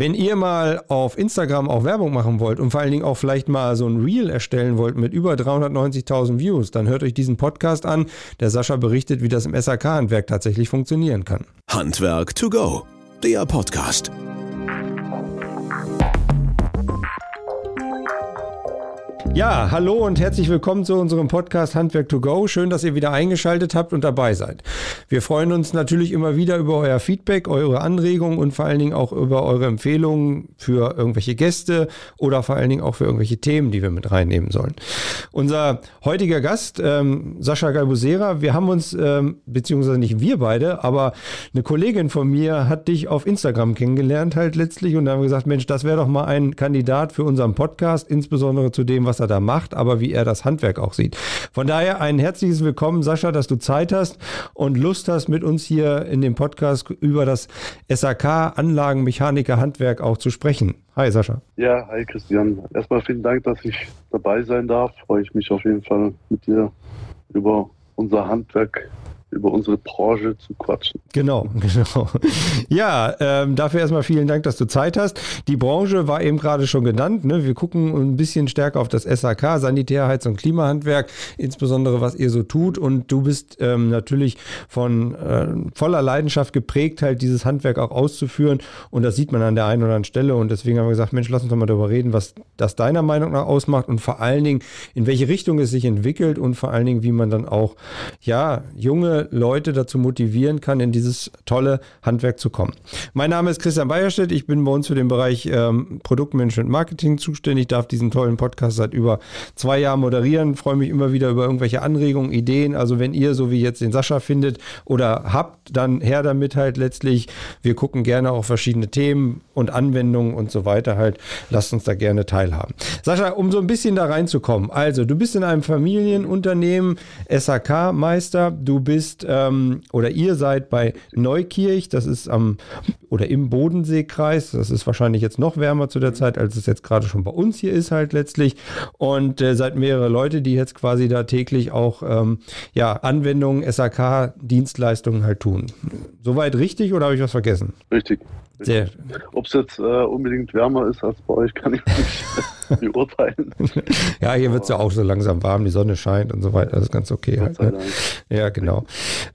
Wenn ihr mal auf Instagram auch Werbung machen wollt und vor allen Dingen auch vielleicht mal so ein Reel erstellen wollt mit über 390.000 Views, dann hört euch diesen Podcast an. Der Sascha berichtet, wie das im SAK-Handwerk tatsächlich funktionieren kann. Handwerk to go, der Podcast. Ja, hallo und herzlich willkommen zu unserem Podcast Handwerk to Go. Schön, dass ihr wieder eingeschaltet habt und dabei seid. Wir freuen uns natürlich immer wieder über euer Feedback, eure Anregungen und vor allen Dingen auch über eure Empfehlungen für irgendwelche Gäste oder vor allen Dingen auch für irgendwelche Themen, die wir mit reinnehmen sollen. Unser heutiger Gast, ähm, Sascha Galbusera, wir haben uns, ähm, beziehungsweise nicht wir beide, aber eine Kollegin von mir hat dich auf Instagram kennengelernt halt letztlich und da haben wir gesagt, Mensch, das wäre doch mal ein Kandidat für unseren Podcast, insbesondere zu dem, was er da macht, aber wie er das Handwerk auch sieht. Von daher ein herzliches Willkommen, Sascha, dass du Zeit hast und Lust hast, mit uns hier in dem Podcast über das SAK Anlagenmechaniker Handwerk auch zu sprechen. Hi, Sascha. Ja, hi, Christian. Erstmal vielen Dank, dass ich dabei sein darf. Freue ich mich auf jeden Fall mit dir über unser Handwerk über unsere Branche zu quatschen. Genau, genau. Ja, ähm, dafür erstmal vielen Dank, dass du Zeit hast. Die Branche war eben gerade schon genannt. Ne? Wir gucken ein bisschen stärker auf das SAK, Sanitär, Heiz- und Klimahandwerk, insbesondere was ihr so tut. Und du bist ähm, natürlich von äh, voller Leidenschaft geprägt, halt dieses Handwerk auch auszuführen. Und das sieht man an der einen oder anderen Stelle. Und deswegen haben wir gesagt, Mensch, lass uns doch mal darüber reden, was das deiner Meinung nach ausmacht und vor allen Dingen, in welche Richtung es sich entwickelt und vor allen Dingen, wie man dann auch, ja, junge Leute dazu motivieren kann, in dieses tolle Handwerk zu kommen. Mein Name ist Christian Beierstedt. Ich bin bei uns für den Bereich ähm, Produktmanagement Marketing zuständig, darf diesen tollen Podcast seit über zwei Jahren moderieren, freue mich immer wieder über irgendwelche Anregungen, Ideen. Also wenn ihr so wie jetzt den Sascha findet oder habt, dann her damit halt letztlich. Wir gucken gerne auch verschiedene Themen und Anwendungen und so weiter halt. Lasst uns da gerne teilhaben. Sascha, um so ein bisschen da reinzukommen. Also du bist in einem Familienunternehmen, SAK-Meister, du bist bist ähm, oder ihr seid bei Neukirch, das ist am oder im Bodenseekreis. Das ist wahrscheinlich jetzt noch wärmer zu der Zeit, als es jetzt gerade schon bei uns hier ist, halt letztlich. Und äh, seid mehrere Leute, die jetzt quasi da täglich auch ähm, ja, Anwendungen, SAK-Dienstleistungen halt tun. Soweit richtig oder habe ich was vergessen? Richtig. Sehr. Ob es jetzt äh, unbedingt wärmer ist als bei euch, kann ich nicht beurteilen. ja, hier wird es ja auch so langsam warm, die Sonne scheint und so weiter. Das ist ganz okay. Halt, ne? Ja, genau.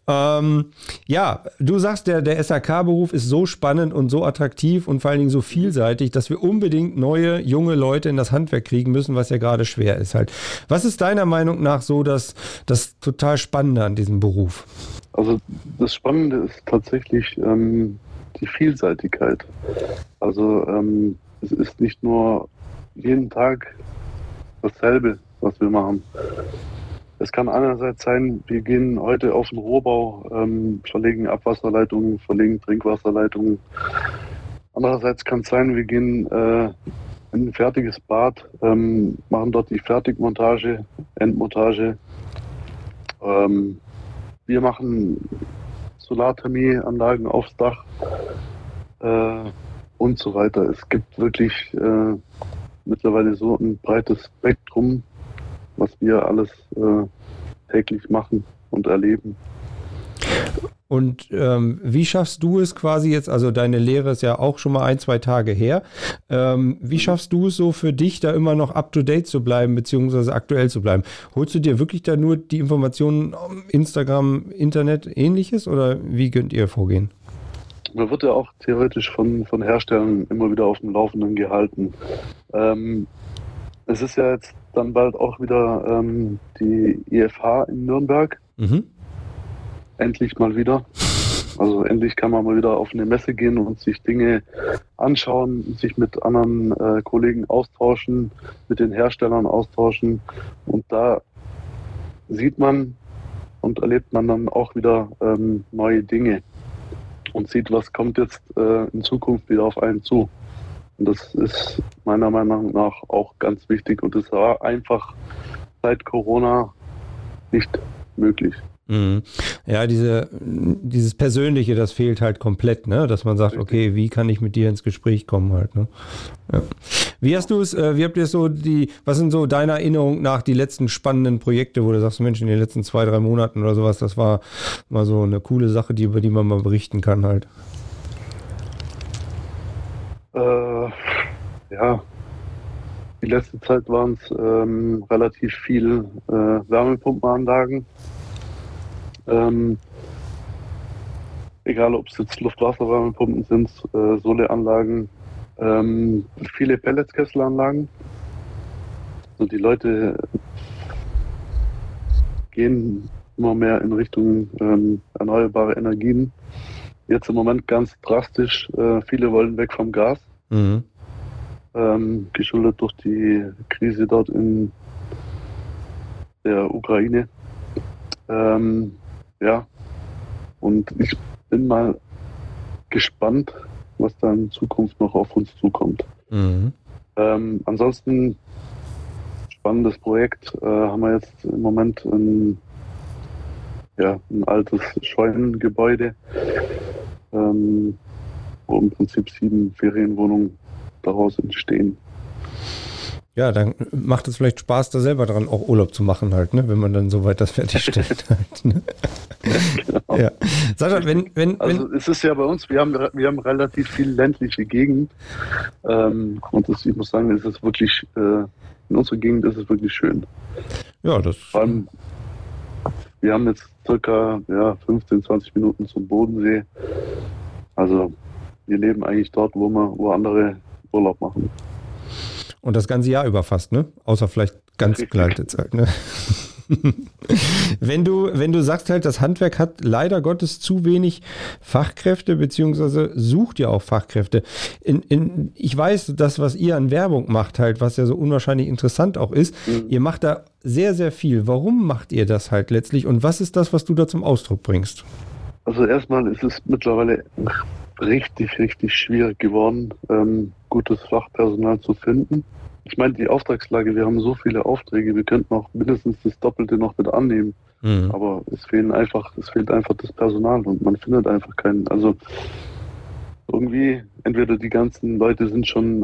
Ähm, ja, du sagst, der, der SAK-Beruf ist so spannend und so attraktiv und vor allen Dingen so vielseitig, dass wir unbedingt neue, junge Leute in das Handwerk kriegen müssen, was ja gerade schwer ist halt. Was ist deiner Meinung nach so das, das total Spannende an diesem Beruf? Also das Spannende ist tatsächlich, ähm, die Vielseitigkeit. Also ähm, es ist nicht nur jeden Tag dasselbe, was wir machen. Es kann einerseits sein, wir gehen heute auf den Rohbau, ähm, verlegen Abwasserleitungen, verlegen Trinkwasserleitungen. Andererseits kann es sein, wir gehen äh, in ein fertiges Bad, ähm, machen dort die Fertigmontage, Endmontage. Ähm, wir machen Solarthermieanlagen aufs Dach äh, und so weiter. Es gibt wirklich äh, mittlerweile so ein breites Spektrum, was wir alles äh, täglich machen und erleben. Und ähm, wie schaffst du es quasi jetzt, also deine Lehre ist ja auch schon mal ein, zwei Tage her, ähm, wie schaffst du es so für dich, da immer noch up-to-date zu bleiben, beziehungsweise aktuell zu bleiben? Holst du dir wirklich da nur die Informationen Instagram, Internet, ähnliches oder wie könnt ihr vorgehen? Man wird ja auch theoretisch von, von Herstellern immer wieder auf dem Laufenden gehalten. Ähm, es ist ja jetzt dann bald auch wieder ähm, die IFH in Nürnberg. Mhm endlich mal wieder. Also endlich kann man mal wieder auf eine Messe gehen und sich Dinge anschauen, sich mit anderen äh, Kollegen austauschen, mit den Herstellern austauschen. Und da sieht man und erlebt man dann auch wieder ähm, neue Dinge und sieht, was kommt jetzt äh, in Zukunft wieder auf einen zu. Und das ist meiner Meinung nach auch ganz wichtig und es war einfach seit Corona nicht möglich. Mhm. Ja, diese, dieses Persönliche, das fehlt halt komplett, ne? Dass man sagt, okay, wie kann ich mit dir ins Gespräch kommen halt, ne? Ja. Wie hast du es, äh, wie habt ihr so die, was sind so deiner Erinnerung nach die letzten spannenden Projekte, wo du sagst, Mensch, in den letzten zwei, drei Monaten oder sowas, das war mal so eine coole Sache, die, über die man mal berichten kann halt? Äh, ja, die letzte Zeit waren es ähm, relativ viel äh, Wärmepumpenanlagen. Ähm, egal ob es jetzt Luft-Wasser-Wärmepumpen sind, äh, Soleanlagen, ähm, viele Pelletskesselanlagen. Also die Leute gehen immer mehr in Richtung ähm, erneuerbare Energien. Jetzt im Moment ganz drastisch. Äh, viele wollen weg vom Gas, Mhm. ähm, geschuldet durch die Krise dort in der Ukraine. Ähm, ja, und ich bin mal gespannt, was da in Zukunft noch auf uns zukommt. Mhm. Ähm, ansonsten spannendes Projekt. Äh, haben wir jetzt im Moment ein, ja, ein altes Scheunengebäude, ähm, wo im Prinzip sieben Ferienwohnungen daraus entstehen. Ja, dann macht es vielleicht Spaß, da selber dran auch Urlaub zu machen halt, ne? wenn man dann soweit das fertigstellt halt. Ne? Genau. Ja. Sascha, wenn, wenn, wenn, Also es ist ja bei uns, wir haben, wir haben relativ viel ländliche Gegend. Ähm, und das, ich muss sagen, es ist wirklich, äh, in unserer Gegend ist es wirklich schön. ja, das, Vor allem, wir haben jetzt circa ja, 15, 20 Minuten zum Bodensee. Also wir leben eigentlich dort, wo, wir, wo andere Urlaub machen. Und das ganze Jahr über fast, ne? Außer vielleicht ganz kalte Zeit, ne? wenn du, wenn du sagst halt, das Handwerk hat leider Gottes zu wenig Fachkräfte, beziehungsweise sucht ja auch Fachkräfte. In, in, ich weiß, das, was ihr an Werbung macht, halt, was ja so unwahrscheinlich interessant auch ist, Mhm. ihr macht da sehr, sehr viel. Warum macht ihr das halt letztlich und was ist das, was du da zum Ausdruck bringst? Also erstmal ist es mittlerweile richtig, richtig schwierig geworden, ähm, gutes Fachpersonal zu finden. Ich meine, die Auftragslage, wir haben so viele Aufträge, wir könnten auch mindestens das Doppelte noch mit annehmen. Mhm. Aber es fehlen einfach, es fehlt einfach das Personal und man findet einfach keinen. Also irgendwie, entweder die ganzen Leute sind schon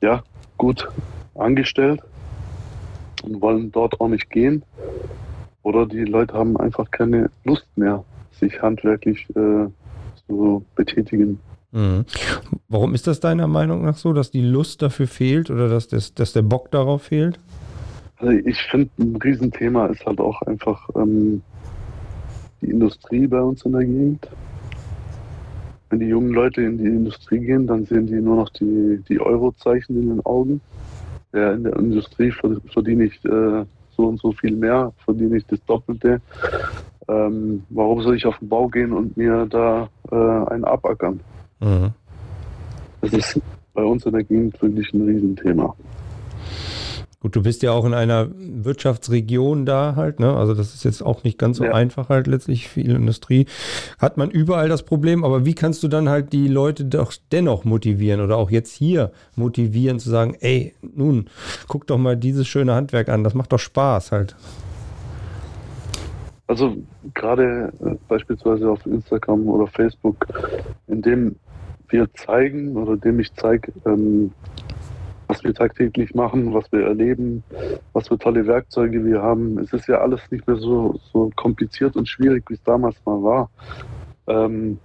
äh, ja, gut angestellt und wollen dort auch nicht gehen. Oder die Leute haben einfach keine Lust mehr, sich handwerklich äh, zu betätigen. Mhm. Warum ist das deiner Meinung nach so, dass die Lust dafür fehlt oder dass, das, dass der Bock darauf fehlt? Also ich finde, ein Riesenthema ist halt auch einfach ähm, die Industrie bei uns in der Gegend. Wenn die jungen Leute in die Industrie gehen, dann sehen die nur noch die, die Eurozeichen in den Augen. Ja, in der Industrie verd- verdiene ich äh, so und so viel mehr, verdiene ich das Doppelte. Ähm, warum soll ich auf den Bau gehen und mir da äh, einen abackern? Mhm. Das ist bei uns in der Gegend wirklich ein Riesenthema. Gut, du bist ja auch in einer Wirtschaftsregion da halt, ne? Also das ist jetzt auch nicht ganz so Ja. einfach halt letztlich. Viel Industrie hat man überall das Problem, aber wie kannst du dann halt die Leute doch dennoch motivieren oder auch jetzt hier motivieren zu sagen, ey, nun, guck doch mal dieses schöne Handwerk an, das macht doch Spaß halt. Also gerade äh, beispielsweise auf Instagram oder Facebook, indem wir zeigen oder indem ich zeige, ähm, was wir tagtäglich machen, was wir erleben, was für tolle Werkzeuge wir haben. Es ist ja alles nicht mehr so, so kompliziert und schwierig, wie es damals mal war. Ähm,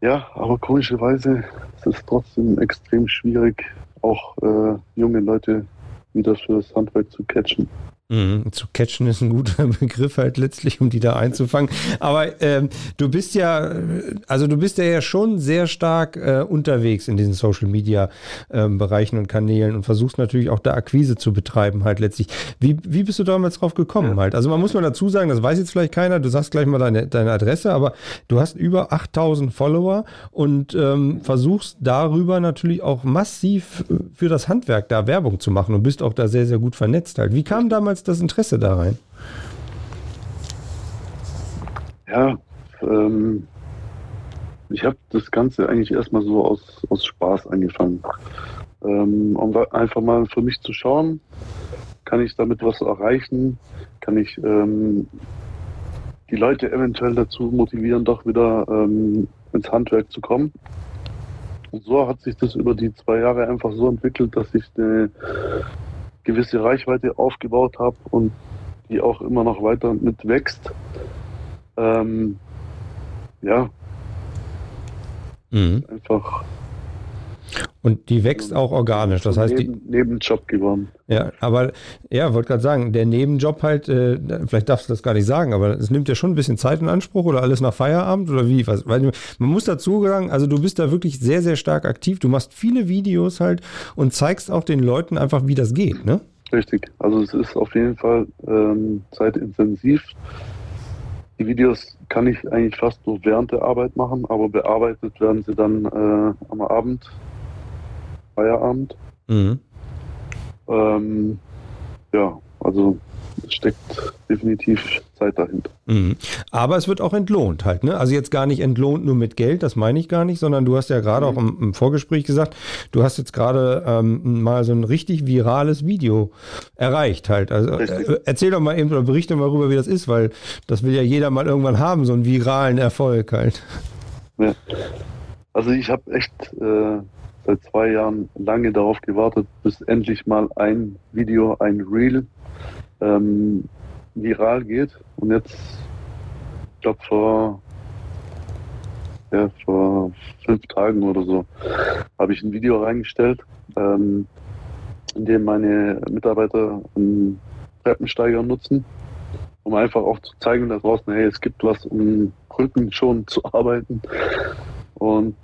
ja, aber komischerweise ist es trotzdem extrem schwierig, auch äh, junge Leute wieder fürs Handwerk zu catchen. Mhm. Zu catchen ist ein guter Begriff halt letztlich, um die da einzufangen. Aber ähm, du bist ja, äh, also du bist ja, ja schon sehr stark äh, unterwegs in diesen Social Media ähm, Bereichen und Kanälen und versuchst natürlich auch da Akquise zu betreiben halt letztlich. Wie, wie bist du damals drauf gekommen halt? Also man muss mal dazu sagen, das weiß jetzt vielleicht keiner, du sagst gleich mal deine, deine Adresse, aber du hast über 8000 Follower und ähm, versuchst darüber natürlich auch massiv für das Handwerk da Werbung zu machen und bist auch da sehr, sehr gut vernetzt halt. Wie kam damals das Interesse da rein? Ja, ähm, ich habe das Ganze eigentlich erstmal so aus, aus Spaß angefangen. Ähm, um einfach mal für mich zu schauen, kann ich damit was erreichen? Kann ich ähm, die Leute eventuell dazu motivieren, doch wieder ähm, ins Handwerk zu kommen? Und so hat sich das über die zwei Jahre einfach so entwickelt, dass ich eine gewisse Reichweite aufgebaut habe und die auch immer noch weiter mit wächst. Ähm, ja, Mhm. Einfach Und die wächst auch organisch. Das heißt, die, neben, Nebenjob geworden. ja, aber ja, wollte gerade sagen, der Nebenjob halt, äh, vielleicht darfst du das gar nicht sagen, aber es nimmt ja schon ein bisschen Zeit in Anspruch oder alles nach Feierabend oder wie? Was, weil man muss dazu sagen, also du bist da wirklich sehr, sehr stark aktiv. Du machst viele Videos halt und zeigst auch den Leuten einfach, wie das geht, ne? Richtig. Also es ist auf jeden Fall ähm, zeitintensiv. Die Videos kann ich eigentlich fast nur während der Arbeit machen, aber bearbeitet werden sie dann äh, am Abend, Feierabend. Mhm. Ähm, ja, also es steckt definitiv Zeit dahinter. Mhm. Aber es wird auch entlohnt halt, ne? Also jetzt gar nicht entlohnt nur mit Geld, das meine ich gar nicht, sondern du hast ja gerade auch im, im Vorgespräch gesagt, du hast jetzt gerade ähm, mal so ein richtig virales Video erreicht halt. Also äh, erzähl doch mal eben oder berichte mal rüber, wie das ist, weil das will ja jeder mal irgendwann haben, so einen viralen Erfolg halt. Ja. Also ich habe echt äh, seit zwei Jahren lange darauf gewartet, bis endlich mal ein Video, ein Reel ähm, viral geht. Und jetzt, ich glaube vor, ja, vor fünf Tagen oder so, habe ich ein Video reingestellt, ähm, in dem meine Mitarbeiter einen Treppensteiger nutzen, um einfach auch zu zeigen da draußen, hey, es gibt was, um Rücken schon zu arbeiten. Und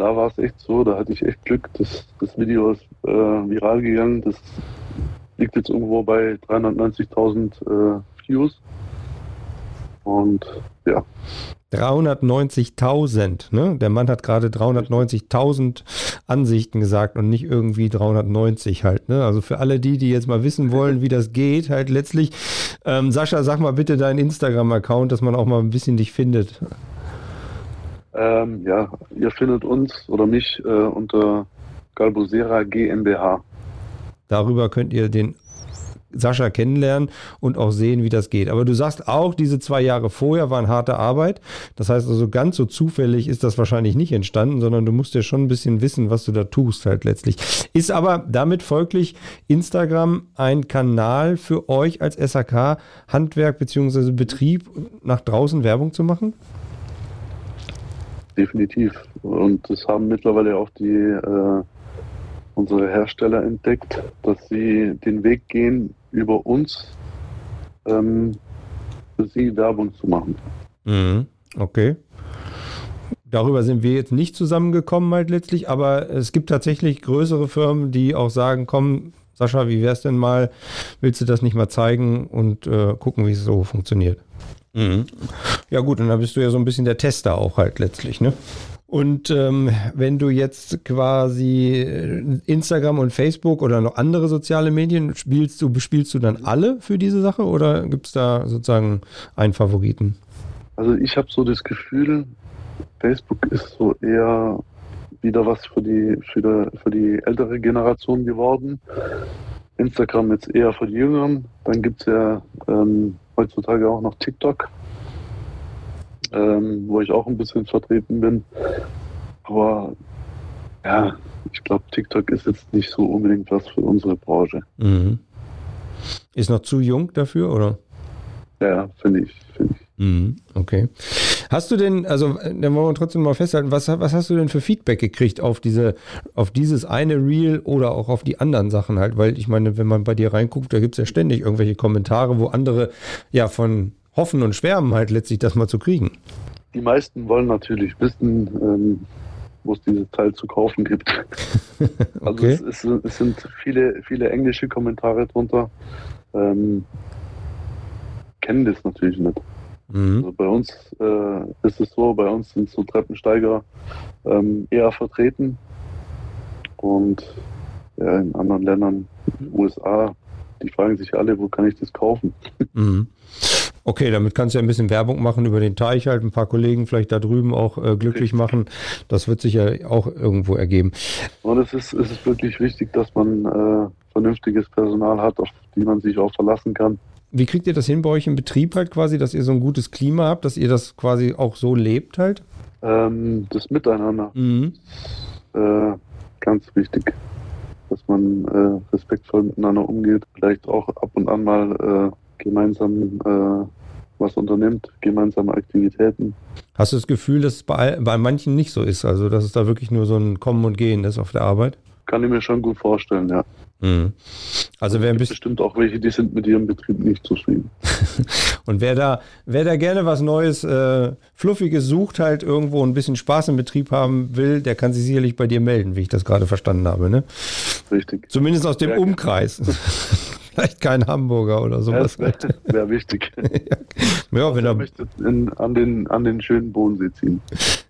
da war es echt so, da hatte ich echt Glück, dass das Video ist äh, viral gegangen. Das liegt jetzt irgendwo bei 390.000 äh, Views. Und ja, 390.000, ne? Der Mann hat gerade 390.000 Ansichten gesagt und nicht irgendwie 390 halt, ne? Also für alle die, die jetzt mal wissen wollen, wie das geht, halt letztlich. Ähm, Sascha, sag mal bitte deinen Instagram-Account, dass man auch mal ein bisschen dich findet. Ähm, ja, ihr findet uns oder mich äh, unter Galbosera GmbH. Darüber könnt ihr den Sascha kennenlernen und auch sehen, wie das geht. Aber du sagst auch, diese zwei Jahre vorher waren harte Arbeit. Das heißt also, ganz so zufällig ist das wahrscheinlich nicht entstanden, sondern du musst ja schon ein bisschen wissen, was du da tust halt letztlich. Ist aber damit folglich Instagram ein Kanal für euch als SAK Handwerk bzw. Betrieb nach draußen Werbung zu machen? Definitiv. Und das haben mittlerweile auch die äh, unsere Hersteller entdeckt, dass sie den Weg gehen, über uns ähm, für sie Werbung zu machen. Mhm. Okay. Darüber sind wir jetzt nicht zusammengekommen halt letztlich, aber es gibt tatsächlich größere Firmen, die auch sagen, komm, Sascha, wie wär's denn mal? Willst du das nicht mal zeigen und äh, gucken, wie es so funktioniert? Mhm. Ja gut, und dann bist du ja so ein bisschen der Tester auch halt letztlich, ne? Und ähm, wenn du jetzt quasi äh, Instagram und Facebook oder noch andere soziale Medien spielst, du bespielst du dann alle für diese Sache oder gibt es da sozusagen einen Favoriten? Also ich habe so das Gefühl, Facebook ist so eher wieder was für die, für die, für die ältere Generation geworden. Instagram jetzt eher für die Jüngeren. Dann gibt es ja ähm, heutzutage auch noch TikTok, ähm, wo ich auch ein bisschen vertreten bin. Aber ja, ich glaube, TikTok ist jetzt nicht so unbedingt was für unsere Branche. Mhm. Ist noch zu jung dafür, oder? Ja, finde ich, finde ich. Mhm, okay. Hast du denn, also dann wollen wir trotzdem mal festhalten, was, was hast du denn für Feedback gekriegt auf diese, auf dieses eine Reel oder auch auf die anderen Sachen halt? Weil ich meine, wenn man bei dir reinguckt, da gibt es ja ständig irgendwelche Kommentare, wo andere ja von hoffen und schwärmen halt letztlich das mal zu kriegen. Die meisten wollen natürlich wissen, ähm, wo es diese Teil zu kaufen gibt. Also Okay. es, es, es sind viele, viele englische Kommentare drunter. Ähm, kennen das natürlich nicht. Mhm. Also bei uns äh, ist es so, bei uns sind so Treppensteiger ähm, eher vertreten. Und ja, in anderen Ländern, USA, die fragen sich alle, wo kann ich das kaufen? Mhm. Okay, damit kannst du ja ein bisschen Werbung machen über den Teich halt, ein paar Kollegen vielleicht da drüben auch äh, glücklich machen. Das wird sich ja auch irgendwo ergeben. Und es ist, es ist wirklich wichtig, dass man äh, vernünftiges Personal hat, auf die man sich auch verlassen kann. Wie kriegt ihr das hin bei euch im Betrieb halt quasi, dass ihr so ein gutes Klima habt, dass ihr das quasi auch so lebt halt? Ähm, das Miteinander, Mhm. äh, ganz wichtig, dass man äh, respektvoll miteinander umgeht, vielleicht auch ab und an mal äh, gemeinsam äh, was unternimmt, gemeinsame Aktivitäten. Hast du das Gefühl, dass es bei, bei manchen nicht so ist? Also, dass es da wirklich nur so ein Kommen und Gehen ist auf der Arbeit? Kann ich mir schon gut vorstellen, ja. Mhm. Also wer bestimmt auch welche, die sind mit ihrem Betrieb nicht zufrieden. und wer da, wer da gerne was Neues, äh, Fluffiges sucht, halt irgendwo ein bisschen Spaß im Betrieb haben will, der kann sich sicherlich bei dir melden, wie ich das gerade verstanden habe, ne? Richtig. Zumindest aus dem Ja. Umkreis. Vielleicht kein Hamburger oder sowas. Das wäre wär wichtig. Ja, wenn Er er, möchte in, an, den, an den schönen Bodensee ziehen.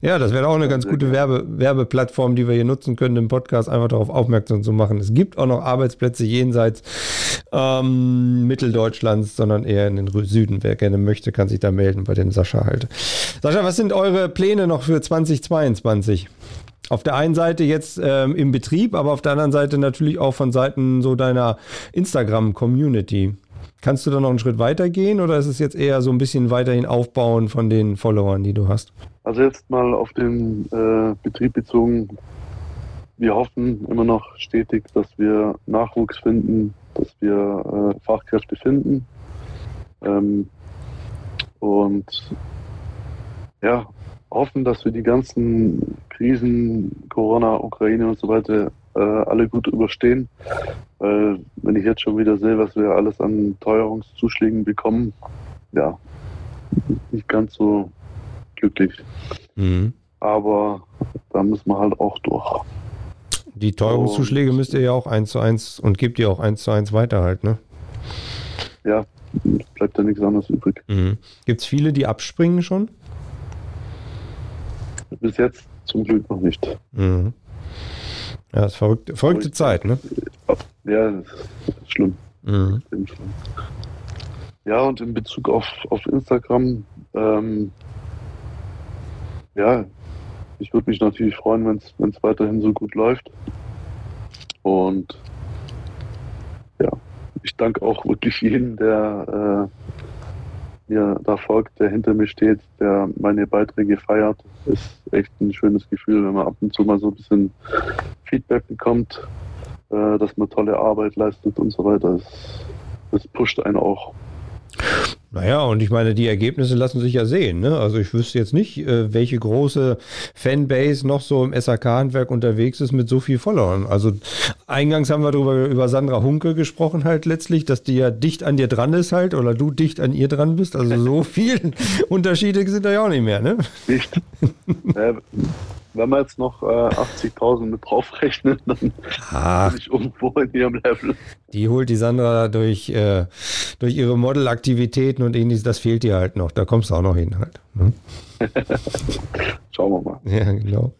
ja, das wäre auch eine ganz gute Werbe, Werbeplattform, die wir hier nutzen können, im Podcast einfach darauf aufmerksam zu machen. Es gibt auch noch Arbeitsplätze jenseits ähm, Mitteldeutschlands, sondern eher in den Süden. Wer gerne möchte, kann sich da melden bei dem Sascha halt. Sascha, was sind eure Pläne noch für 2022? Auf der einen Seite jetzt ähm, im Betrieb, aber auf der anderen Seite natürlich auch von Seiten so deiner Instagram-Community. Kannst du da noch einen Schritt weiter gehen oder ist es jetzt eher so ein bisschen weiterhin aufbauen von den Followern, die du hast? Also jetzt mal auf den äh, Betrieb bezogen. Wir hoffen immer noch stetig, dass wir Nachwuchs finden, dass wir äh, Fachkräfte finden. Ähm, und ja, hoffen, dass wir die ganzen Krisen, Corona, Ukraine und so weiter, äh, alle gut überstehen. Weil wenn ich jetzt schon wieder sehe, was wir alles an Teuerungszuschlägen bekommen, ja, nicht ganz so glücklich. Mhm. Aber da müssen wir halt auch durch. Die Teuerungszuschläge müsst ihr ja auch eins zu eins und gebt ihr auch eins zu eins weiter halt, ne? Ja, bleibt da nichts anderes übrig. Mhm. Gibt es viele, die abspringen schon? Bis jetzt zum Glück noch nicht. Mhm. Ja, das ist verrückte, verrückte Zeit, ne? Ja, das ist schlimm. Mhm. Ja, und in Bezug auf, auf Instagram, ähm, ja, ich würde mich natürlich freuen, wenn es weiterhin so gut läuft. Und ja, ich danke auch wirklich jedem, der äh, mir da folgt, der hinter mir steht, der meine Beiträge feiert. Ist echt ein schönes Gefühl, wenn man ab und zu mal so ein bisschen Feedback bekommt, äh, dass man tolle Arbeit leistet und so weiter. Das, das pusht einen auch. Naja, und ich meine, die Ergebnisse lassen sich ja sehen. Ne? Also ich wüsste jetzt nicht, äh, welche große Fanbase noch so im SAK-Handwerk unterwegs ist mit so viel Followern. Also eingangs haben wir darüber über Sandra Hunke gesprochen halt letztlich, dass die ja dicht an dir dran ist halt oder du dicht an ihr dran bist. Also so viel Unterschiede sind da ja auch nicht mehr, ne? Nicht? wenn wir jetzt noch äh, 80.000 mit draufrechnen, dann Ach, bin ich irgendwo in ihrem Level. die holt die Sandra durch, äh, durch ihre Modelaktivitäten und ähnliches, das fehlt dir halt noch. Da kommst du auch noch hin halt. Ne? Schauen wir mal. Ja, genau.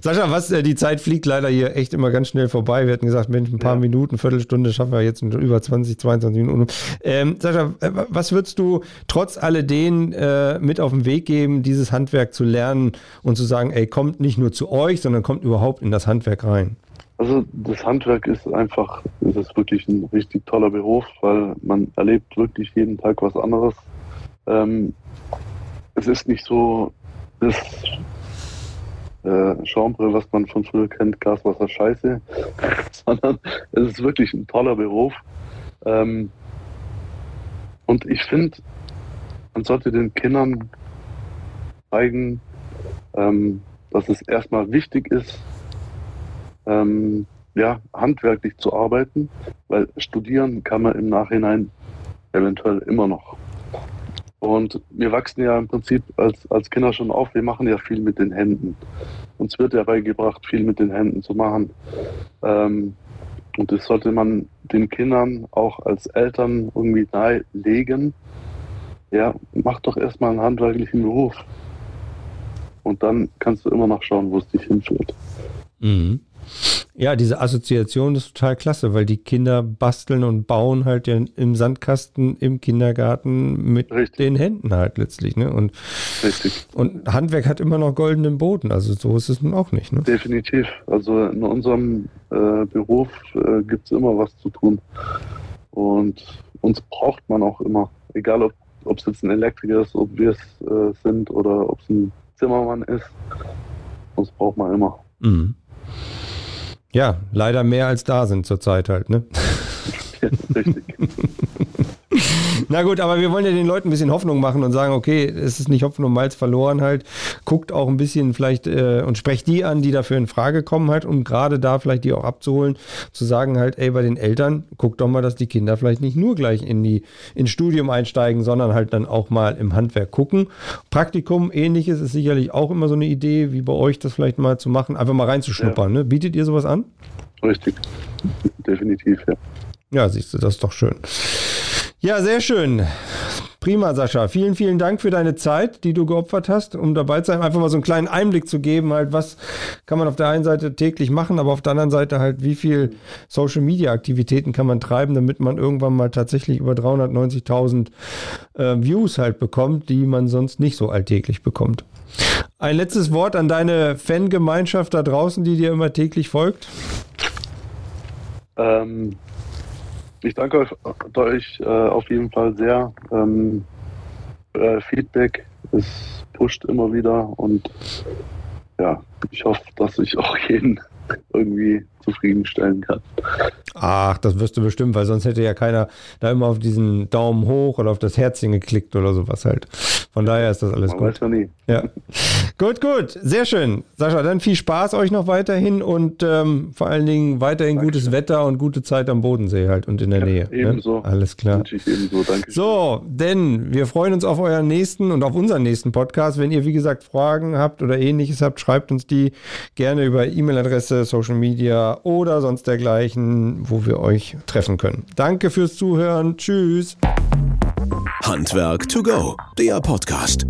Sascha, was, äh, die Zeit fliegt leider hier echt immer ganz schnell vorbei. Wir hatten gesagt, Mensch, ein paar Ja. Minuten, Viertelstunde schaffen wir jetzt in über 20, 22 Minuten. Ähm, Sascha, äh, was würdest du trotz alledem äh, mit auf den Weg geben, dieses Handwerk zu lernen und zu sagen, ey, kommt nicht nur zu euch, sondern kommt überhaupt in das Handwerk rein? Also das Handwerk ist einfach, es ist wirklich ein richtig toller Beruf, weil man erlebt wirklich jeden Tag was anderes. Ähm, es ist nicht so das äh, Genre, was man von früher kennt, Gas, Wasser, Scheiße, sondern es ist wirklich ein toller Beruf. Ähm, und ich finde, man sollte den Kindern zeigen, ähm, dass es erstmal wichtig ist, ähm, ja, handwerklich zu arbeiten, weil studieren kann man im Nachhinein eventuell immer noch. Und wir wachsen ja im Prinzip als, als Kinder schon auf, wir machen ja viel mit den Händen. Uns wird ja beigebracht, viel mit den Händen zu machen. Ähm, und das sollte man den Kindern auch als Eltern irgendwie nahelegen. Ja, mach doch erstmal einen handwerklichen Beruf. Und dann kannst du immer noch schauen, wo es dich hinführt. Mhm. Ja, diese Assoziation ist total klasse, weil die Kinder basteln und bauen halt ja im Sandkasten im Kindergarten mit Richtig. den Händen halt letztlich. Ne? Und, Richtig. und Handwerk hat immer noch goldenen Boden, also so ist es nun auch nicht. Ne? Definitiv. Also in unserem äh, Beruf äh, gibt es immer was zu tun. Und uns braucht man auch immer. Egal, ob es jetzt ein Elektriker ist, ob wir es äh, sind oder ob es ein Zimmermann ist. Uns braucht man immer. Mhm. Ja, leider mehr als da sind zurzeit halt, ne? Richtig. Na gut, aber wir wollen ja den Leuten ein bisschen Hoffnung machen und sagen, okay, es ist nicht Hopfen und Malz verloren halt. Guckt auch ein bisschen vielleicht äh, und sprecht die an, die dafür in Frage kommen halt, um gerade da vielleicht die auch abzuholen, zu sagen halt, ey, bei den Eltern, guckt doch mal, dass die Kinder vielleicht nicht nur gleich in die ins Studium einsteigen, sondern halt dann auch mal im Handwerk gucken. Praktikum, ähnliches ist sicherlich auch immer so eine Idee, wie bei euch das vielleicht mal zu machen, einfach mal reinzuschnuppern. Ja. Ne? Bietet ihr sowas an? Richtig, definitiv, ja. Ja, siehst du, das ist doch schön. Ja, sehr schön. Prima, Sascha. Vielen, vielen Dank für deine Zeit, die du geopfert hast, um dabei zu sein. Einfach mal so einen kleinen Einblick zu geben, halt, was kann man auf der einen Seite täglich machen, aber auf der anderen Seite halt, wie viel Social Media Aktivitäten kann man treiben, damit man irgendwann mal tatsächlich über 390.000 äh, Views halt bekommt, die man sonst nicht so alltäglich bekommt. Ein letztes Wort an deine Fangemeinschaft da draußen, die dir immer täglich folgt. Ähm, ich danke euch, euch äh, auf jeden Fall sehr. Ähm, äh, Feedback, es pusht immer wieder und ja, ich hoffe, dass ich auch jeden irgendwie zufriedenstellen kann. Ach, das wirst du bestimmt, weil sonst hätte ja keiner da immer auf diesen Daumen hoch oder auf das Herzchen geklickt oder sowas halt. Von daher ist das alles Man gut. Weiß ja nie. Ja. gut, gut, sehr schön. Sascha, dann viel Spaß euch noch weiterhin und ähm, vor allen Dingen weiterhin Dankeschön. gutes Wetter und gute Zeit am Bodensee halt und in der ja, Nähe. Ne? Ebenso. Ne? Alles klar. Wünsche ich ebenso. Danke. So, denn wir freuen uns auf euren nächsten und auf unseren nächsten Podcast. Wenn ihr, wie gesagt, Fragen habt oder ähnliches habt, schreibt uns die gerne über E-Mail-Adresse, Social Media oder sonst dergleichen, wo wir euch treffen können. Danke fürs Zuhören. Tschüss. Handwerk to go, der Podcast.